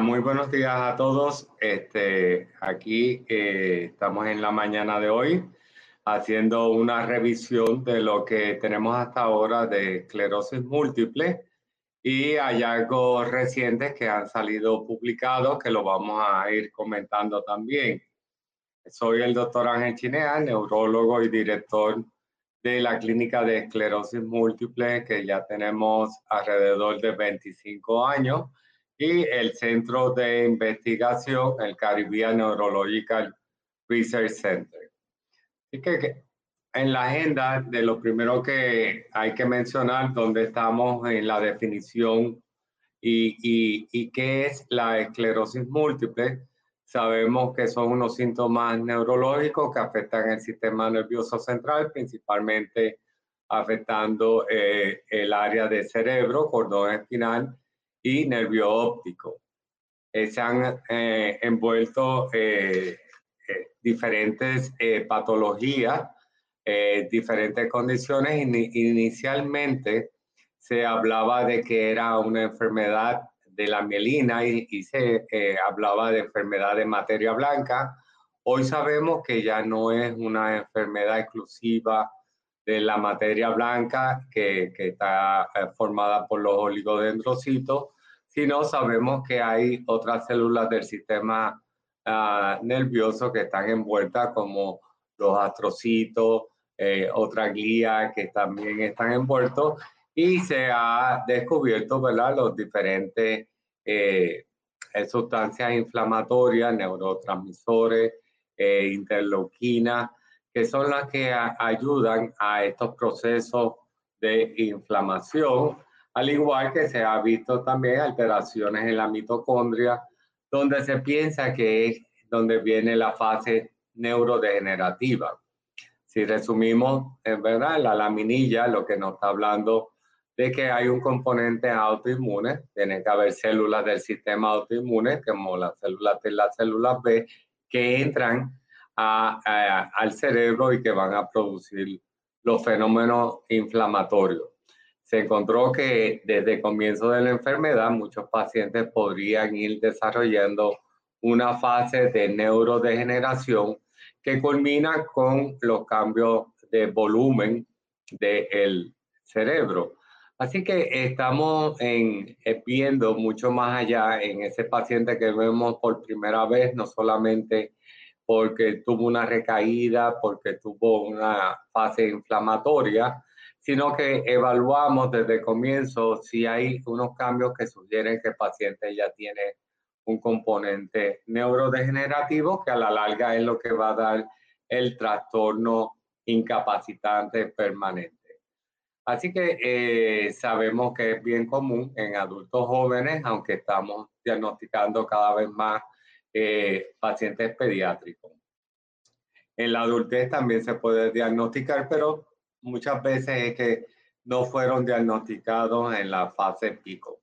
Muy buenos días a todos. Este, aquí eh, estamos en la mañana de hoy haciendo una revisión de lo que tenemos hasta ahora de esclerosis múltiple y hallazgos recientes que han salido publicados que lo vamos a ir comentando también. Soy el doctor Ángel Chinea, neurólogo y director de la clínica de esclerosis múltiple que ya tenemos alrededor de 25 años y el centro de investigación, el Caribbean Neurological Research Center. Así que en la agenda de lo primero que hay que mencionar, donde estamos en la definición y, y, y qué es la esclerosis múltiple, Sabemos que son unos síntomas neurológicos que afectan el sistema nervioso central, principalmente afectando eh, el área de cerebro, cordón espinal y nervio óptico. Eh, se han eh, envuelto diferentes patologías, diferentes condiciones. Inicialmente se hablaba de que era una enfermedad de la mielina y, se eh, hablaba de enfermedad de materia blanca. Hoy sabemos que ya no es una enfermedad exclusiva de la materia blanca que, que está eh, formada por los oligodendrocitos, sino sabemos que hay otras células del sistema uh, nervioso que están envueltas como los astrocitos, eh, otras glías que también están envueltos y se ha descubierto ¿verdad? los diferentes eh, sustancias inflamatorias, neurotransmisores, eh, interleuquinas, que son las que ayudan a estos procesos de inflamación, al igual que se ha visto también alteraciones en la mitocondria, donde se piensa que es donde viene la fase neurodegenerativa. Si resumimos, en verdad, la laminilla, lo que nos está hablando de que hay un componente autoinmune, tiene que haber células del sistema autoinmune, como las células T y las células B, que entran al cerebro y que van a producir los fenómenos inflamatorios. Se encontró que desde el comienzo de la enfermedad muchos pacientes podrían ir desarrollando una fase de neurodegeneración que culmina con los cambios de volumen del cerebro. Así que estamos eh, viendo mucho más allá en ese paciente que vemos por primera vez, no solamente porque tuvo una recaída, porque tuvo una fase inflamatoria, sino que evaluamos desde el comienzo si hay unos cambios que sugieren que el paciente ya tiene un componente neurodegenerativo que a la larga es lo que va a dar el trastorno incapacitante permanente. Así que eh, sabemos que es bien común en adultos jóvenes, aunque estamos diagnosticando cada vez más eh, pacientes pediátricos. En la adultez también se puede diagnosticar, pero muchas veces es que no fueron diagnosticados en la fase pico.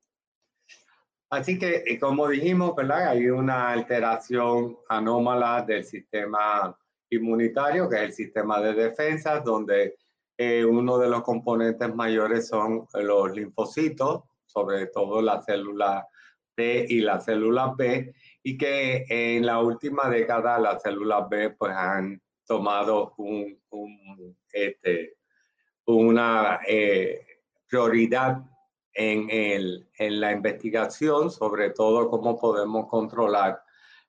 Así que, eh, como dijimos, ¿verdad? hay una alteración anómala del sistema inmunitario, que es el sistema de defensa, donde eh, uno de los componentes mayores son los linfocitos, sobre todo la célula T y la célula B, y que en la última década las células B pues, han tomado este, una eh, prioridad en, la investigación, sobre todo cómo podemos controlar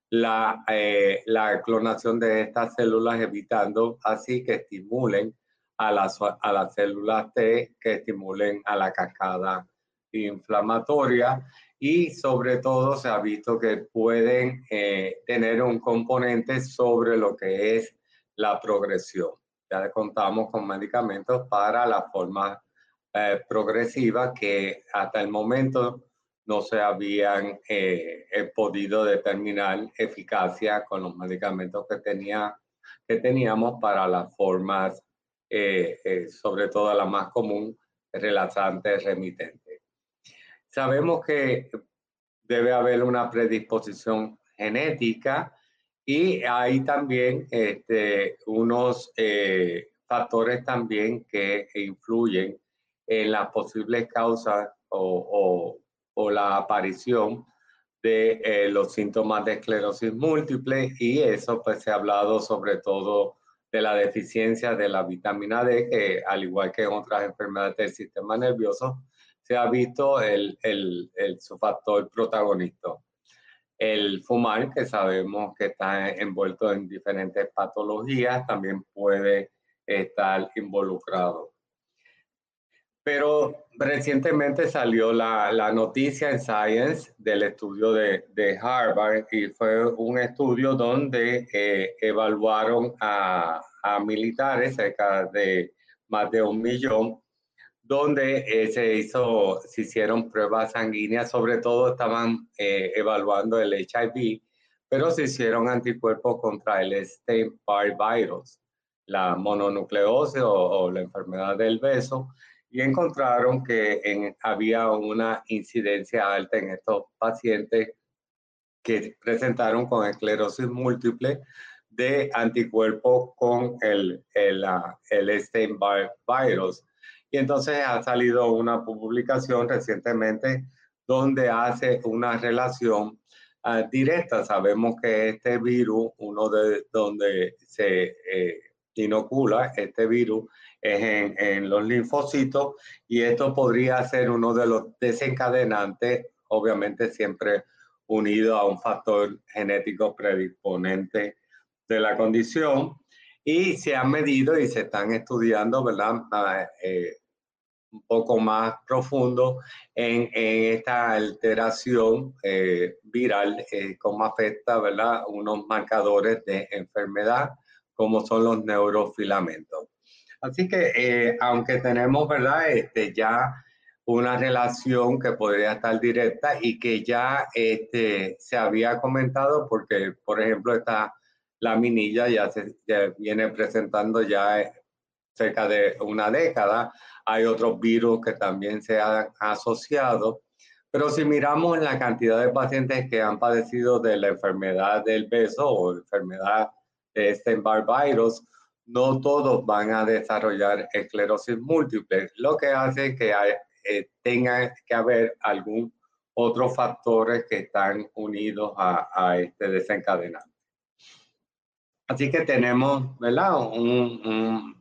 la, eh, la clonación de estas células, evitando así que estimulen a las, a las células T que estimulen a la cascada inflamatoria y sobre todo se ha visto que pueden eh, tener un componente sobre lo que es la progresión. Ya contamos con medicamentos para la forma eh, progresiva que hasta el momento no se habían eh, podido determinar eficacia con los medicamentos que, tenía, que teníamos para las formas, sobre todo la más común, relaxante remitente. Sabemos que debe haber una predisposición genética y hay también este, unos eh, factores también que influyen en las posibles causas o, o, la aparición de eh, los síntomas de esclerosis múltiple y eso pues se ha hablado sobre todo de la deficiencia de la vitamina D que al igual que en otras enfermedades del sistema nervioso se ha visto el, el, su factor protagonista. El fumar, que sabemos que está envuelto en diferentes patologías, también puede estar involucrado. Pero recientemente salió la, la noticia en Science del estudio de, de, Harvard y fue un estudio donde eh, evaluaron a, a militares, cerca de más de un millón, donde eh, se hizo, se hicieron pruebas sanguíneas, sobre todo estaban eh, evaluando el HIV, pero se hicieron anticuerpos contra el Epstein-Barr virus, la mononucleosis o, la enfermedad del beso, y encontraron que en, había una incidencia alta en estos pacientes que presentaron con esclerosis múltiple de anticuerpos con el, el, el Epstein-Barr virus y entonces ha salido una publicación recientemente donde hace una relación ah, directa. Sabemos que este virus, uno de donde se eh, inocula este virus, es en, en, los linfocitos y esto podría ser uno de los desencadenantes, obviamente siempre unido a un factor genético predisponente de la condición y se han medido y se están estudiando, ¿verdad? Ah, eh, un poco más profundo en, en esta alteración eh, viral, eh, cómo afecta, ¿verdad? Unos marcadores de enfermedad, como son los neurofilamentos. Así que, aunque tenemos, ¿verdad? Este, ya una relación que podría estar directa y que ya este, se había comentado, porque, por ejemplo, está la minilla ya viene presentando ya cerca de una década. Hay otros virus que también se han asociado. Pero si miramos la cantidad de pacientes que han padecido de la enfermedad del beso o enfermedad de este Barr virus, no todos van a desarrollar esclerosis múltiple, lo que hace que eh, tenga que haber algún otros factores que están unidos a, a este desencadenante. Así que tenemos, ¿verdad? Un,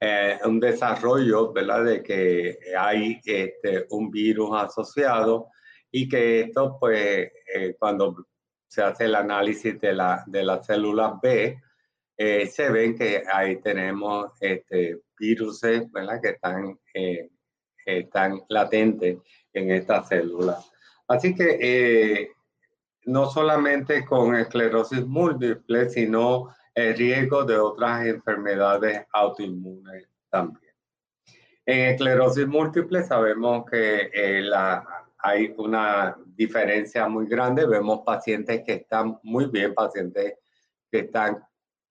eh, un desarrollo, ¿verdad? De que hay este, un virus asociado y que esto, pues, eh, cuando se hace el análisis de, la, de las células B, eh, se ven que ahí tenemos este, virus, ¿verdad? Que están, están latentes en estas células. Así que no solamente con esclerosis múltiple, sino el riesgo de otras enfermedades autoinmunes también. En esclerosis múltiple sabemos que eh, la, hay una diferencia muy grande. Vemos pacientes que están muy bien, pacientes que están,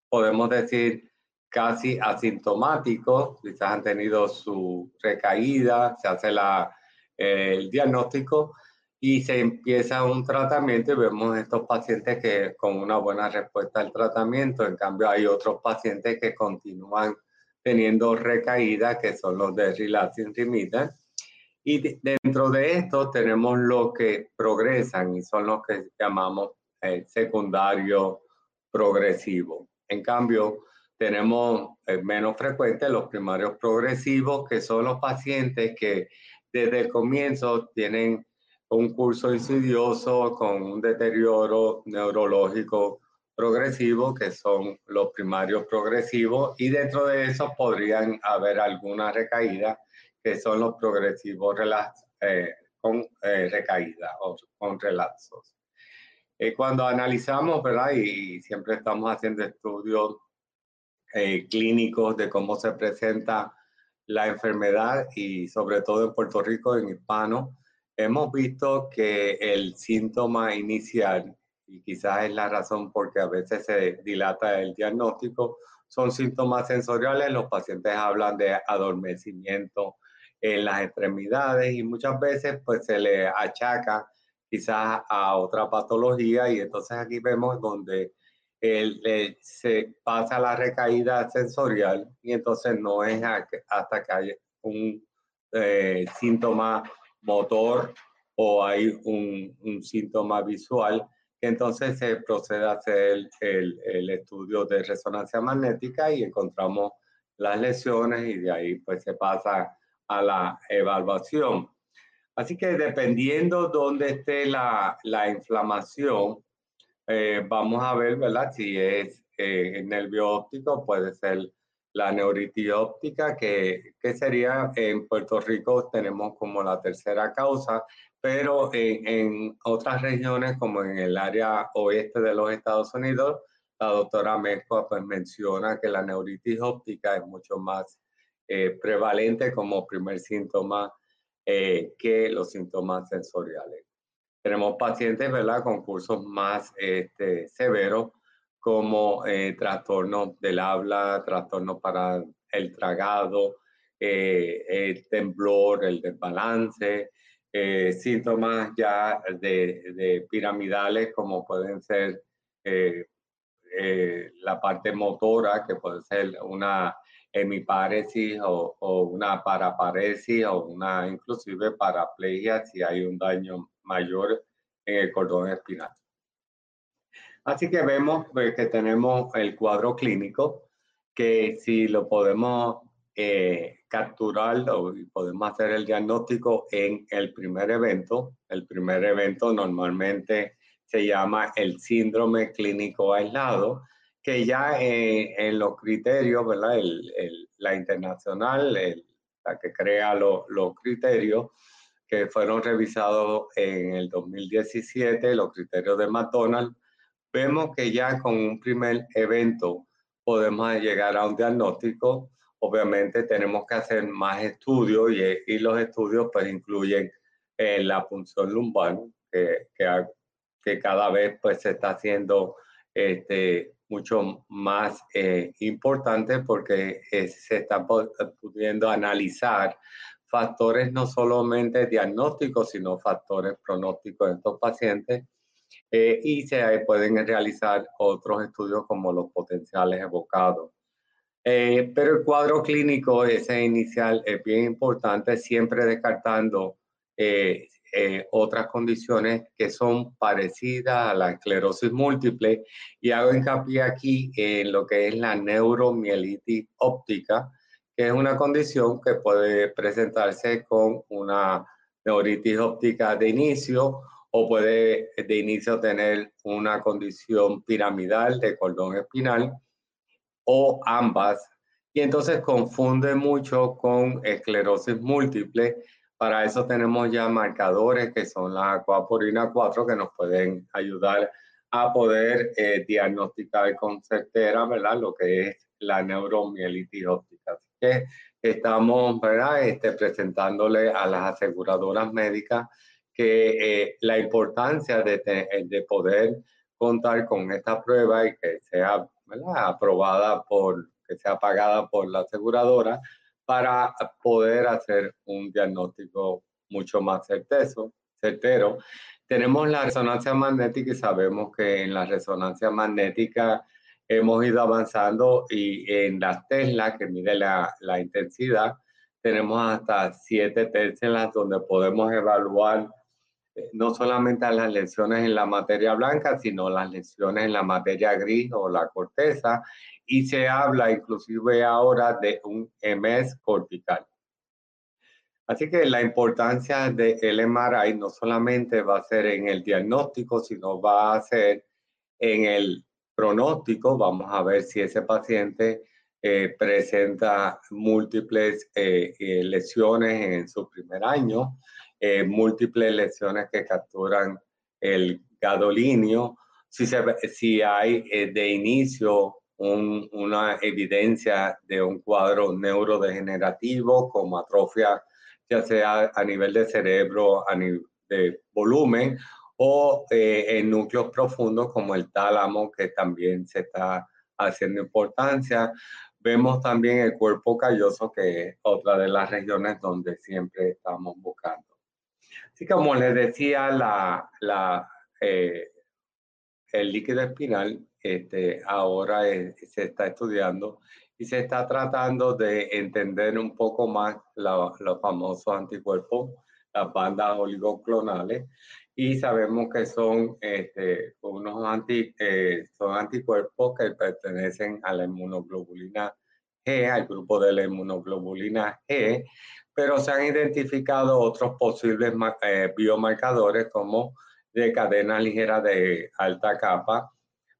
podemos decir, casi asintomáticos, quizás han tenido su recaída, se hace la, el diagnóstico y se empieza un tratamiento y vemos estos pacientes que con una buena respuesta al tratamiento, en cambio hay otros pacientes que continúan teniendo recaídas, que son los de relapsing remittent. Y dentro de esto tenemos los que progresan y son los que llamamos eh, secundario progresivo. En cambio, tenemos eh, menos frecuentes los primarios progresivos, que son los pacientes que desde el comienzo tienen un curso insidioso con un deterioro neurológico progresivo, que son los primarios progresivos, y dentro de eso podrían haber alguna recaída, que son los progresivos eh, con eh, recaída o con relapsos. Eh, cuando analizamos, ¿verdad? Y, siempre estamos haciendo estudios clínicos de cómo se presenta la enfermedad y sobre todo en Puerto Rico, en hispano, hemos visto que el síntoma inicial, y quizás es la razón porque a veces se dilata el diagnóstico, son síntomas sensoriales. Los pacientes hablan de adormecimiento en las extremidades y muchas veces pues se le achaca quizás a otra patología y entonces aquí vemos donde se pasa la recaída sensorial y entonces no es hasta que hay un eh, síntoma motor o hay un, síntoma visual entonces se procede a hacer el, el, estudio de resonancia magnética y encontramos las lesiones y de ahí pues se pasa a la evaluación. Así que dependiendo dónde esté la, la inflamación, eh, vamos a ver, ¿verdad? Si es eh, nervio óptico, puede ser la neuritis óptica, que, que, sería en Puerto Rico tenemos como la tercera causa, pero en, en, otras regiones como en el área oeste de los Estados Unidos, la doctora Mezcua pues menciona que la neuritis óptica es mucho más eh, prevalente como primer síntoma que los síntomas sensoriales. Tenemos pacientes, ¿verdad?, con cursos más este, severos como eh, trastornos del habla, trastornos para el tragado, eh, el temblor, el desbalance, eh, síntomas ya de, piramidales como pueden ser la parte motora, que puede ser una hemiparesis o, o, una paraparesis o una inclusive paraplegia si hay un daño mayor en el cordón espinal. Así que vemos pues, que tenemos el cuadro clínico, que si lo podemos eh, capturar podemos hacer el diagnóstico en el primer evento. El primer evento normalmente se llama el síndrome clínico aislado, que ya eh, en los criterios, ¿verdad? la internacional, la que crea los criterios, que fueron revisados en el 2017, los criterios de McDonald's, vemos que ya con un primer evento podemos llegar a un diagnóstico. Obviamente tenemos que hacer más estudios y, los estudios pues incluyen eh, la punción lumbar, que, que, cada vez pues se está haciendo este, mucho más eh, importante porque eh, se está pudiendo analizar factores no solamente diagnósticos, sino factores pronósticos en estos pacientes. Eh, y se pueden realizar otros estudios como los potenciales evocados. Eh, pero el cuadro clínico, ese inicial, es bien importante, siempre descartando eh, otras condiciones que son parecidas a la esclerosis múltiple. Y hago hincapié aquí en lo que es la neuromielitis óptica, que es una condición que puede presentarse con una neuritis óptica de inicio o puede de inicio tener una condición piramidal de cordón espinal o ambas. Y entonces confunde mucho con esclerosis múltiple. Para eso tenemos ya marcadores que son la acuaporina 4 que nos pueden ayudar a poder eh, diagnosticar con certeza, ¿verdad? Lo que es la neuromielitis óptica que estamos ¿verdad? Este, presentándole a las aseguradoras médicas que eh, la importancia de, de, poder contar con esta prueba y que sea aprobada por, que sea pagada por la aseguradora para poder hacer un diagnóstico mucho más certezo, certero. Tenemos la resonancia magnética y sabemos que en la resonancia magnética hemos ido avanzando y en las Tesla, que mide la, la intensidad, tenemos hasta siete Teslas donde podemos evaluar eh, no solamente las lesiones en la materia blanca, sino las lesiones en la materia gris o la corteza, y se habla inclusive ahora de un MS cortical. Así que la importancia del MRI no solamente va a ser en el diagnóstico, sino va a ser en el pronóstico, vamos a ver si ese paciente eh, presenta múltiples eh, eh, lesiones en su primer año, múltiples lesiones que capturan el gadolinio, si, se, si hay de inicio una evidencia de un cuadro neurodegenerativo como atrofia ya sea a nivel de cerebro, a nivel de volumen o eh, en núcleos profundos como el tálamo, que también se está haciendo importancia. Vemos también el cuerpo calloso, que es otra de las regiones donde siempre estamos buscando. Así como les decía, la, eh, el líquido espinal este, ahora se está estudiando y se está tratando de entender un poco más los famosos anticuerpos, las bandas oligoclonales, y sabemos que son este, unos anti, eh, son anticuerpos que pertenecen a la inmunoglobulina G, al grupo de la inmunoglobulina G, pero se han identificado otros posibles eh, biomarcadores como de cadena ligera de alta capa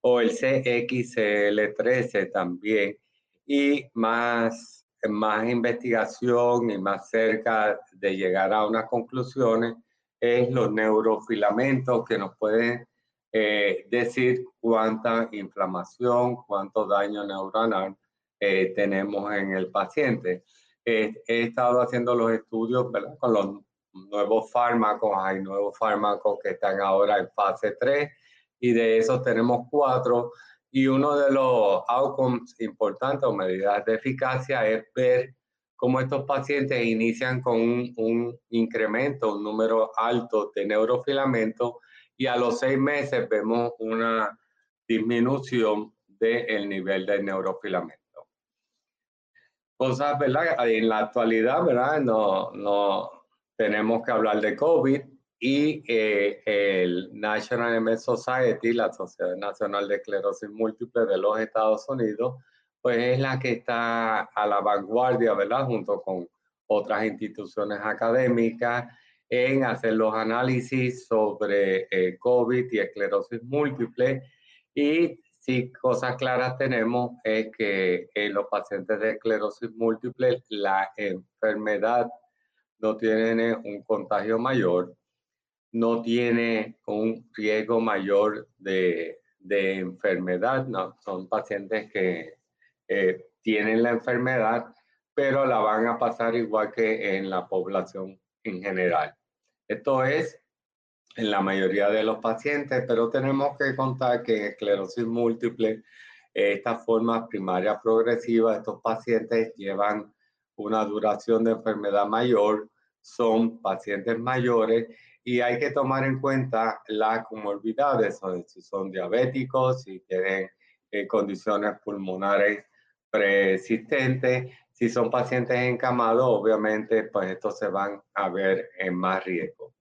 o el CXL13 también, y más, más investigación y más cerca de llegar a unas conclusiones es los neurofilamentos que nos pueden eh, decir cuánta inflamación, cuánto daño neuronal eh, tenemos en el paciente. he estado haciendo los estudios con los nuevos fármacos, hay nuevos fármacos que están ahora en fase 3 y de esos tenemos cuatro y uno de los outcomes importantes o medidas de eficacia es ver cómo estos pacientes inician con un, incremento, un número alto de neurofilamento y a los seis meses vemos una disminución del nivel de neurofilamento. Cosas, ¿verdad? En la actualidad, ¿verdad? No, no tenemos que hablar de COVID, y eh, el National MS Society, la Sociedad Nacional de Esclerosis Múltiple de los Estados Unidos, pues es la que está a la vanguardia, ¿verdad? Junto con otras instituciones académicas en hacer los análisis sobre eh, COVID y esclerosis múltiple. Y si cosas claras tenemos es que en los pacientes de esclerosis múltiple la enfermedad no tiene un contagio mayor, no tiene un riesgo mayor de, enfermedad, no, son pacientes que eh, tienen la enfermedad, pero la van a pasar igual que en la población en general. Esto es en la mayoría de los pacientes, pero tenemos que contar que en esclerosis múltiple, esta forma primaria progresiva, estos pacientes llevan una duración de enfermedad mayor, son pacientes mayores y hay que tomar en cuenta las comorbilidades, si son diabéticos, si tienen eh, condiciones pulmonares persistentes, si son pacientes encamados, obviamente, pues estos se van a ver en más riesgo.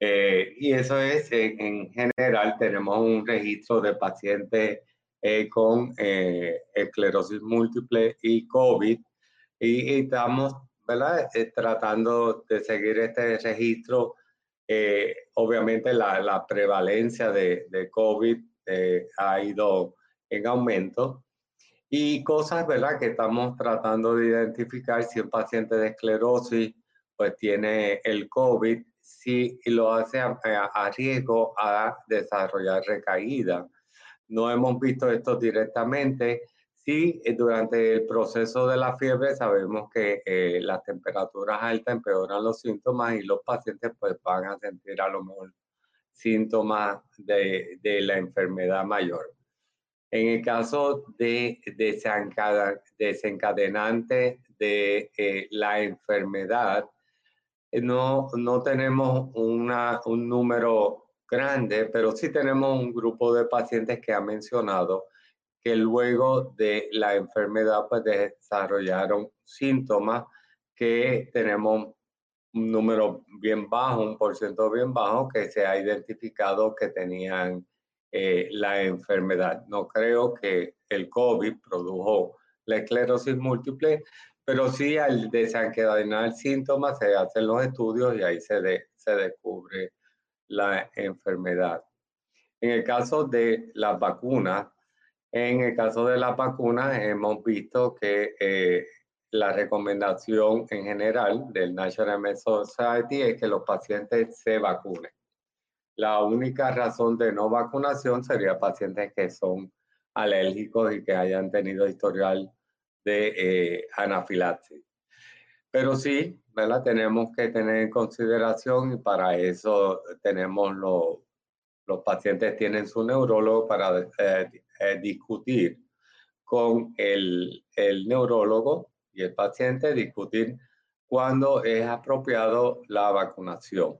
Eh, y eso es, en, general, tenemos un registro de pacientes eh, con esclerosis múltiple y COVID, y, y estamos ¿verdad? tratando de seguir este registro eh, obviamente la, prevalencia de, de COVID eh, ha ido en aumento y cosas, ¿verdad? Que estamos tratando de identificar si un paciente de esclerosis pues tiene el COVID, si lo hace a, a riesgo a desarrollar recaída. No hemos visto esto directamente, Sí, eh, durante el proceso de la fiebre sabemos que eh, las temperaturas altas empeoran los síntomas y los pacientes pues van a sentir a lo mejor síntomas de, de la enfermedad mayor. En el caso de, desencadenante de eh, la enfermedad, no, no tenemos un número grande, pero sí tenemos un grupo de pacientes que ha mencionado que luego de la enfermedad pues desarrollaron síntomas que tenemos un número bien bajo, un porcentaje bien bajo que se ha identificado que tenían eh, la enfermedad. No creo que el COVID produjo la esclerosis múltiple, pero sí al desencadenar síntomas se hacen los estudios y ahí se, se descubre la enfermedad. En el caso de las vacunas, en el caso de las vacunas, hemos visto que eh, la recomendación en general del National MS Society es que los pacientes se vacunen. La única razón de no vacunación sería pacientes que son alérgicos y que hayan tenido historial de eh, anafilaxis. Pero sí, ¿verdad? Tenemos que tener en consideración y para eso tenemos los, los pacientes tienen su neurólogo para eh, eh, discutir con el, el neurólogo y el paciente, discutir cuándo es apropiado la vacunación.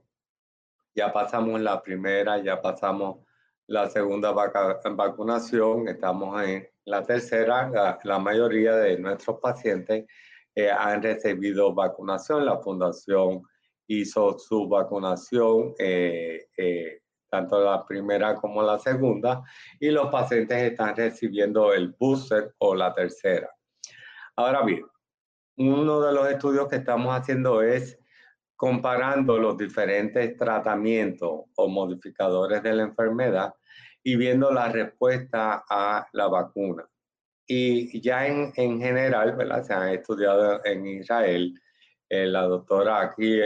Ya pasamos la primera, ya pasamos la segunda vacunación, estamos en la tercera, la, mayoría de nuestros pacientes eh, han recibido vacunación, la fundación hizo su vacunación, eh, eh, tanto la primera como la segunda, y los pacientes están recibiendo el booster o la tercera. Ahora bien, uno de los estudios que estamos haciendo es comparando los diferentes tratamientos o modificadores de la enfermedad y viendo la respuesta a la vacuna. Y ya en, en general, ¿verdad? Se han estudiado en Israel, eh, la doctora aquí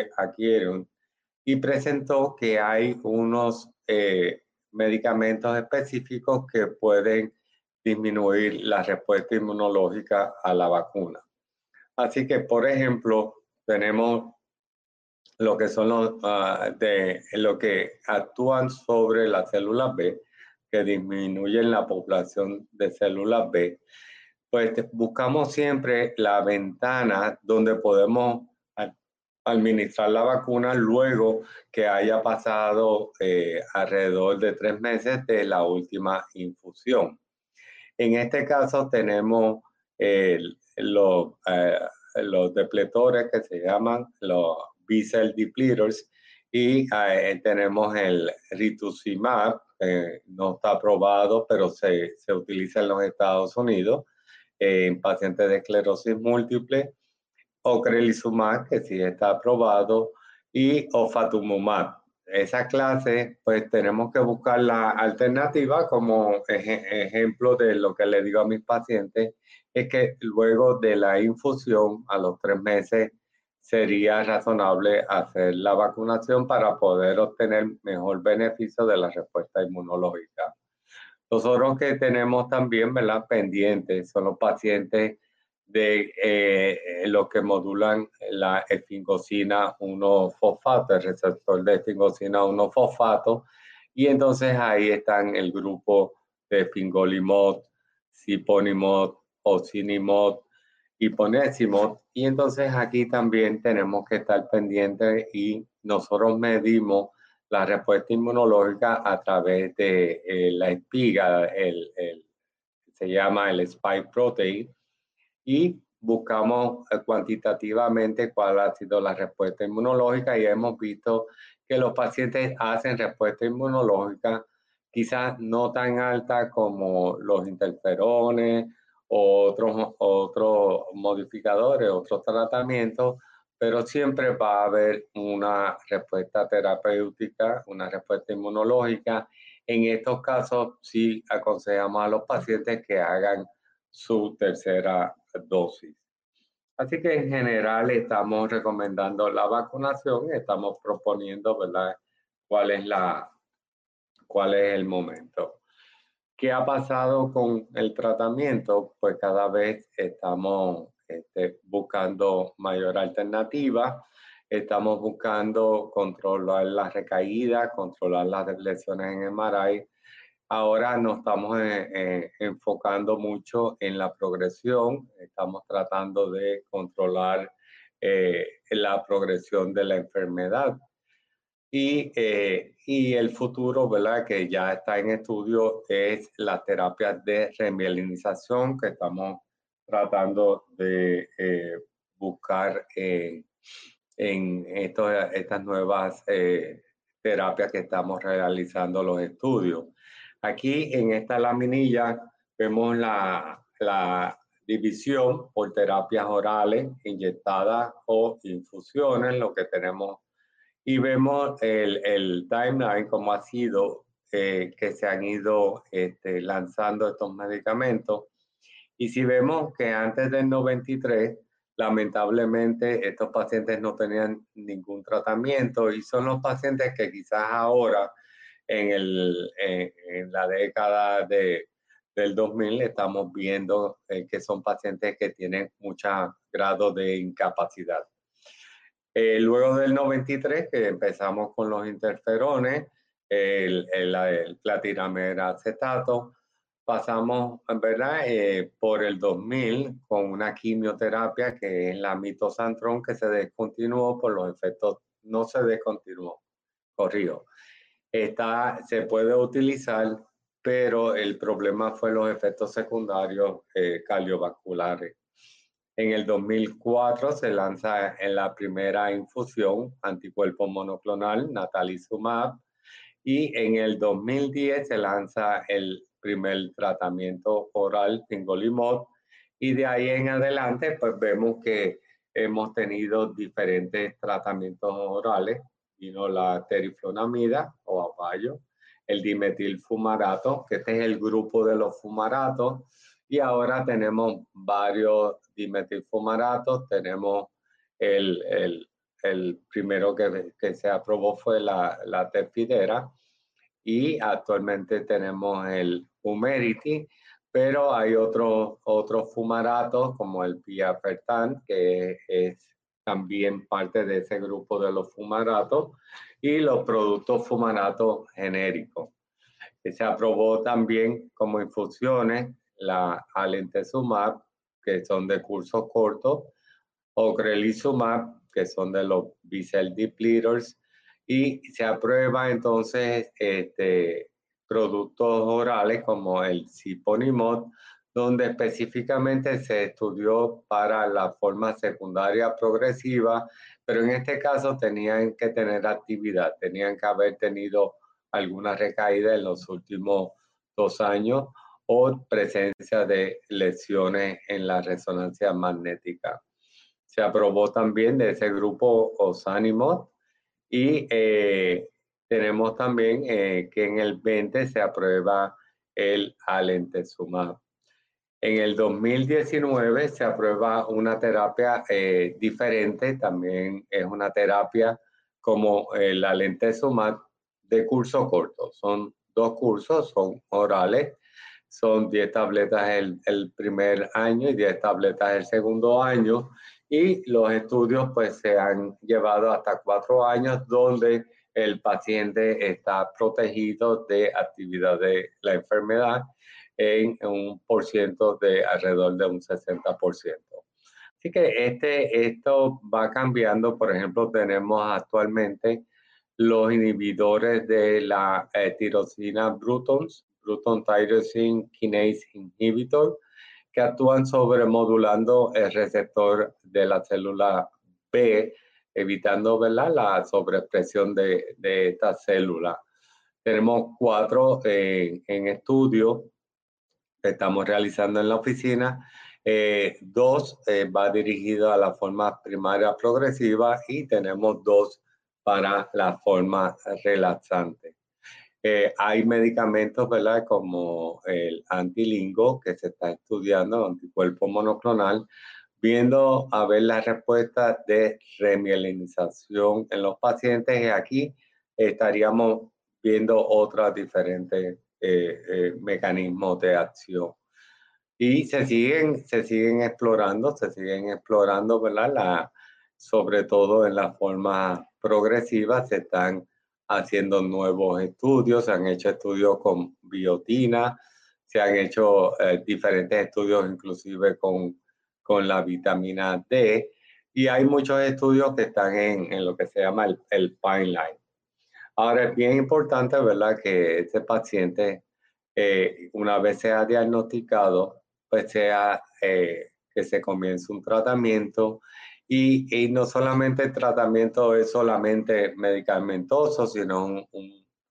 y presentó que hay unos eh, medicamentos específicos que pueden disminuir la respuesta inmunológica a la vacuna. Así que, por ejemplo, tenemos lo que son los ah, de lo que actúan sobre las células B, que disminuyen la población de células B, pues buscamos siempre la ventana donde podemos administrar la vacuna luego que haya pasado eh, alrededor de tres meses de la última infusión. En este caso tenemos los, eh, los depletores que se llaman los B-cell depleters y eh, tenemos el rituximab, no está aprobado, pero se, se, utiliza en los Estados Unidos en pacientes de esclerosis múltiple, ocrelizumab, que sí está aprobado, y ofatumumab. Esa clase, pues tenemos que buscar la alternativa como ejemplo de lo que le digo a mis pacientes, es que luego de la infusión, a los tres meses, sería razonable hacer la vacunación para poder obtener mejor beneficio de la respuesta inmunológica. Los otros que tenemos también, ¿verdad? Pendientes son los pacientes de eh, los que modulan la esfingosina 1-fosfato, el receptor de esfingosina 1-fosfato, y entonces ahí están el grupo de fingolimod, siponimod, osinimod, y ponésimos. Y entonces aquí también tenemos que estar pendientes y nosotros medimos la respuesta inmunológica a través de eh, la espiga, el, se llama el spike protein, y buscamos eh, cuantitativamente cuál ha sido la respuesta inmunológica y hemos visto que los pacientes hacen respuesta inmunológica quizás no tan alta como los interferones otros, otros modificadores, otros tratamientos, pero siempre va a haber una respuesta terapéutica, una respuesta inmunológica. En estos casos sí aconsejamos a los pacientes que hagan su tercera dosis. Así que en general estamos recomendando la vacunación, estamos proponiendo, ¿verdad? ¿Cuál es la, cuál es el momento? ¿Qué ha pasado con el tratamiento? Pues cada vez estamos este, buscando mayor alternativa, estamos buscando controlar la recaída, controlar las lesiones en MRI. Ahora nos estamos eh, eh, enfocando mucho en la progresión, estamos tratando de controlar eh, la progresión de la enfermedad. Y, eh, y, el futuro, ¿verdad? Que ya está en estudio es la terapia de remielinización que estamos tratando de eh, buscar en estas nuevas eh, terapias que estamos realizando los estudios. Aquí en esta laminilla vemos la, la división por terapias orales, inyectadas o infusiones, lo que tenemos y vemos el, el timeline, como ha sido eh, que se han ido este, lanzando estos medicamentos. Y si vemos que antes del 93, lamentablemente estos pacientes no tenían ningún tratamiento y son los pacientes que quizás ahora, en, el, en, la década de, del 2000, estamos viendo eh, que son pacientes que tienen mucho grado de incapacidad. Eh, luego del 93, que empezamos con los interferones, el, el, el acetato, pasamos, ¿verdad? Eh, por el 2000 con una quimioterapia que es la mitosantrón que se descontinuó por los efectos, no se descontinuó, corrió. Está, se puede utilizar, pero el problema fue los efectos secundarios eh, cardiovasculares. En el 2004 se lanza en la primera infusión anticuerpo monoclonal, natalizumab, y en el 2010 se lanza el primer tratamiento oral, fingolimod, y de ahí en adelante, pues vemos que hemos tenido diferentes tratamientos orales, vino la teriflonamida o apayo, el dimetilfumarato, que este es el grupo de los fumaratos, y ahora tenemos varios dimetilfumaratos, tenemos el, el, el primero que, que, se aprobó fue la, la tefidera, y actualmente tenemos el Humerity, pero hay otros otros fumaratos como el Piafertan, que es también parte de ese grupo de los fumaratos, y los productos fumaratos genéricos. Se aprobó también como infusiones la alentezumab, que son de curso corto, o grelizumab, que son de los B-cell depleters, y se aprueba entonces este, productos orales como el ciponimod, donde específicamente se estudió para la forma secundaria progresiva, pero en este caso tenían que tener actividad, tenían que haber tenido alguna recaída en los últimos dos años o presencia de lesiones en la resonancia magnética. Se aprobó también de ese grupo Osanimod y eh, tenemos también eh, que en el 20 se aprueba el alentezumab. En el 2019 se aprueba una terapia eh, diferente, también es una terapia como el alentezumab de curso corto. Son dos cursos, son orales, son 10 tabletas el, el primer año y 10 tabletas el segundo año y los estudios pues se han llevado hasta cuatro años donde el paciente está protegido de actividad de la enfermedad en un por ciento de alrededor de un 60%. Así que este, esto va cambiando. Por ejemplo, tenemos actualmente los inhibidores de la eh, tirosina Brutons, Bruton Tyrosine Kinase Inhibitor, que actúan sobremodulando el receptor de la célula B, evitando ¿verdad? la sobreexpresión de, de esta célula. Tenemos cuatro eh, en estudio que estamos realizando en la oficina. Eh, dos eh, va dirigido a la forma primaria progresiva y tenemos dos para la forma relaxante. Eh, hay medicamentos, ¿verdad? Como el antilingo que se está estudiando, anticuerpo monoclonal, viendo a ver la respuesta de remielinización en los pacientes y aquí estaríamos viendo otros diferentes eh, eh, mecanismos de acción. Y se siguen, se siguen explorando, se siguen explorando, ¿verdad? La, sobre todo en la forma progresiva, se están haciendo nuevos estudios, se han hecho estudios con biotina, se han hecho eh, diferentes estudios inclusive con, con la vitamina D y hay muchos estudios que están en, en lo que se llama el, el pipeline. Ahora es bien importante, ¿verdad?, que este paciente, eh, una vez sea diagnosticado, pues sea eh, que se comience un tratamiento y, no solamente el tratamiento es solamente medicamentoso, sino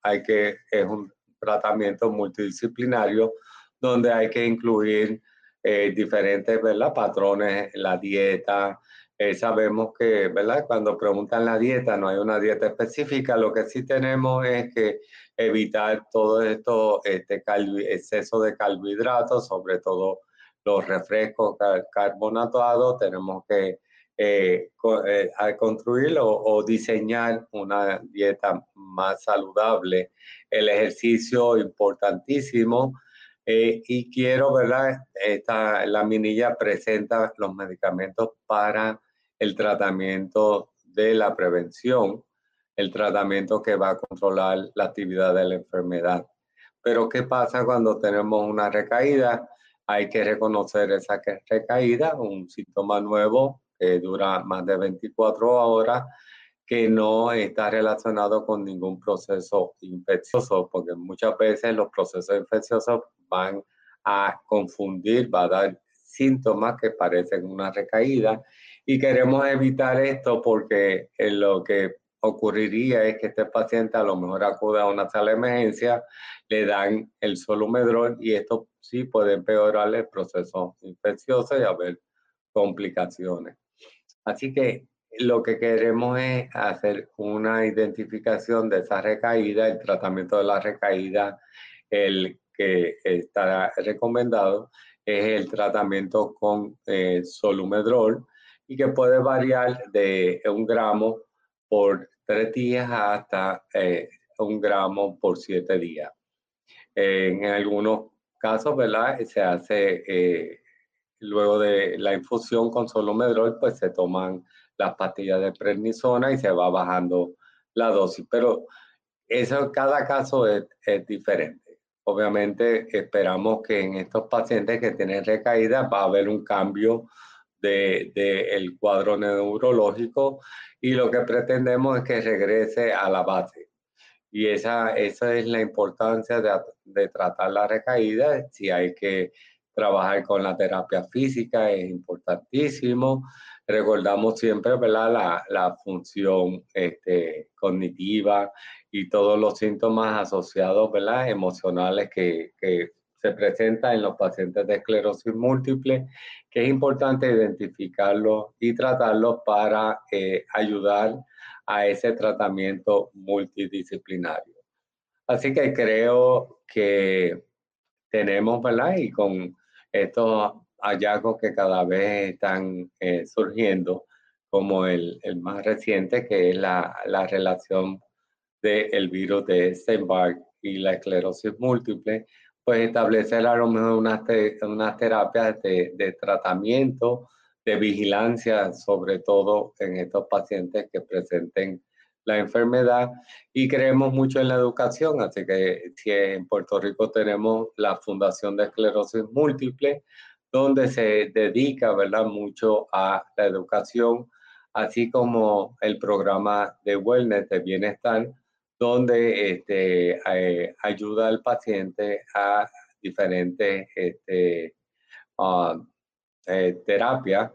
hay que, es un tratamiento multidisciplinario donde hay que incluir eh, diferentes ¿verdad? patrones, la dieta. Eh, sabemos que cuando preguntan la dieta no hay una dieta específica, lo que sí tenemos es que evitar todo esto, este exceso de carbohidratos, sobre todo los refrescos carbonatados, tenemos que eh, eh construir o, diseñar una dieta más saludable. El ejercicio importantísimo. Eh, y quiero, ¿verdad? Esta, la minilla presenta los medicamentos para el tratamiento de la prevención, el tratamiento que va a controlar la actividad de la enfermedad. Pero ¿qué pasa cuando tenemos una recaída? Hay que reconocer esa recaída, un síntoma nuevo que dura más de 24 horas, que no está relacionado con ningún proceso infeccioso, porque muchas veces los procesos infecciosos van a confundir, va a dar síntomas que parecen una recaída y queremos evitar esto porque lo que ocurriría es que este paciente a lo mejor acude a una sala de emergencia, le dan el solumedrol y esto sí puede empeorar el proceso infeccioso y haber complicaciones. Así que lo que queremos es hacer una identificación de esa recaída, el tratamiento de la recaída, el que está recomendado es el tratamiento con eh, solumedrol y que puede variar de un gramo por tres días hasta eh, un gramo por siete días. en algunos casos, ¿verdad? Se hace eh, luego de la infusión con solumedrol, pues se toman las pastillas de prednisona y se va bajando la dosis. Pero eso, cada caso es, es diferente. Obviamente esperamos que en estos pacientes que tienen recaída va a haber un cambio del de, el cuadro neurológico y lo que pretendemos es que regrese a la base. Y esa, esa es la importancia de, de tratar la recaída. Si hay que trabajar con la terapia física, es importantísimo recordamos siempre ¿verdad? La, la función este, cognitiva y todos los síntomas asociados ¿verdad? emocionales que, que se presentan en los pacientes de esclerosis múltiple, que es importante identificarlos y tratarlos para eh, ayudar a ese tratamiento multidisciplinario. Así que creo que tenemos, ¿verdad? Y con estos hallazgos que cada vez están eh, surgiendo, como el, el, más reciente, que es la, la relación del virus de Steinbach y la esclerosis múltiple, pues establecer a lo mejor unas, unas terapias de, de, tratamiento, de vigilancia, sobre todo en estos pacientes que presenten la enfermedad y creemos mucho en la educación, así que si en Puerto Rico tenemos la Fundación de Esclerosis Múltiple, donde se dedica ¿verdad? mucho a la educación, así como el programa de wellness, de bienestar, donde este, eh, ayuda al paciente a diferentes este, uh, eh, terapias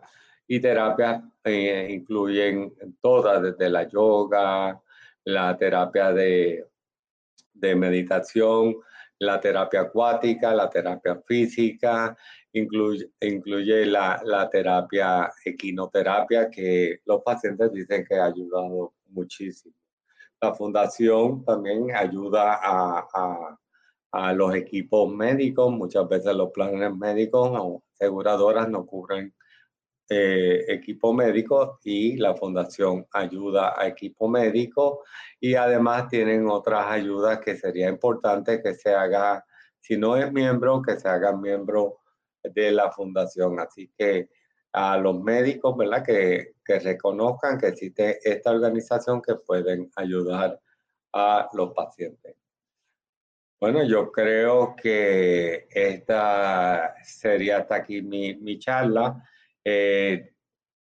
y terapias eh, incluyen todas, desde la yoga, la terapia de, de meditación, la terapia acuática, la terapia física, incluye, incluye la, la, terapia equinoterapia que los pacientes dicen que ha ayudado muchísimo. La fundación también ayuda a, a, a los equipos médicos, muchas veces los planes médicos o aseguradoras no cubren eh, equipo médico y la fundación ayuda a equipo médico y además tienen otras ayudas que sería importante que se haga, si no es miembro, que se haga miembro de la fundación. Así que a los médicos, ¿verdad? Que, que reconozcan que existe esta organización que pueden ayudar a los pacientes. Bueno, yo creo que esta sería hasta aquí mi, mi charla. Eh,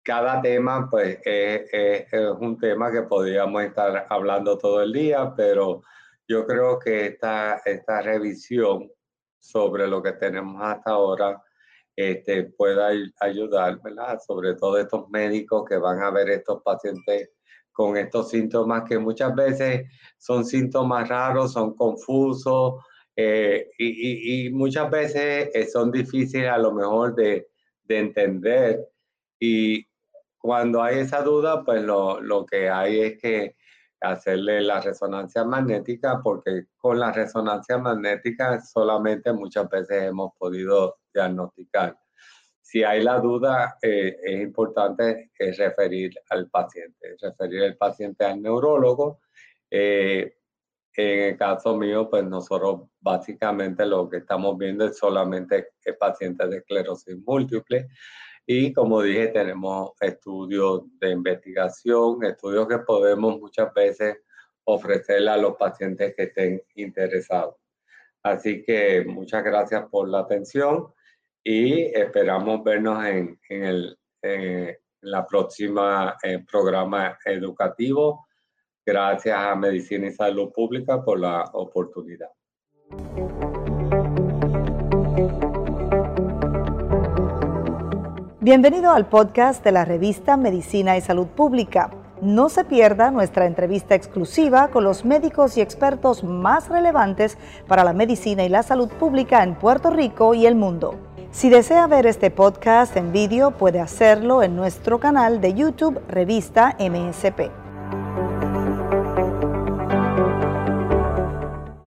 cada tema, pues, es, un tema que podríamos estar hablando todo el día, pero yo creo que esta, esta revisión sobre lo que tenemos hasta ahora este, pueda ayudar, ¿verdad? Sobre todo estos médicos que van a ver estos pacientes con estos síntomas que muchas veces son síntomas raros, son confusos eh, y, y, muchas veces eh, son difíciles a lo mejor de, de entender. Y cuando hay esa duda, pues lo, lo que hay es que hacerle la resonancia magnética, porque con la resonancia magnética solamente muchas veces hemos podido diagnosticar. Si hay la duda, eh, es importante eh, referir al paciente, referir al paciente al neurólogo. Eh, en el caso mío, pues nosotros básicamente lo que estamos viendo es solamente pacientes de esclerosis múltiple. Y como dije, tenemos estudios de investigación, estudios que podemos muchas veces ofrecerle a los pacientes que estén interesados. Así que muchas gracias por la atención y esperamos vernos en, el la próxima eh, programa educativo. Gracias a Medicina y Salud Pública por la oportunidad. Bienvenido al podcast de la revista Medicina y Salud Pública. No se pierda nuestra entrevista exclusiva con los médicos y expertos más relevantes para la medicina y la salud pública en Puerto Rico y el mundo. Si desea ver este podcast en vídeo, puede hacerlo en nuestro canal de YouTube Revista MSP.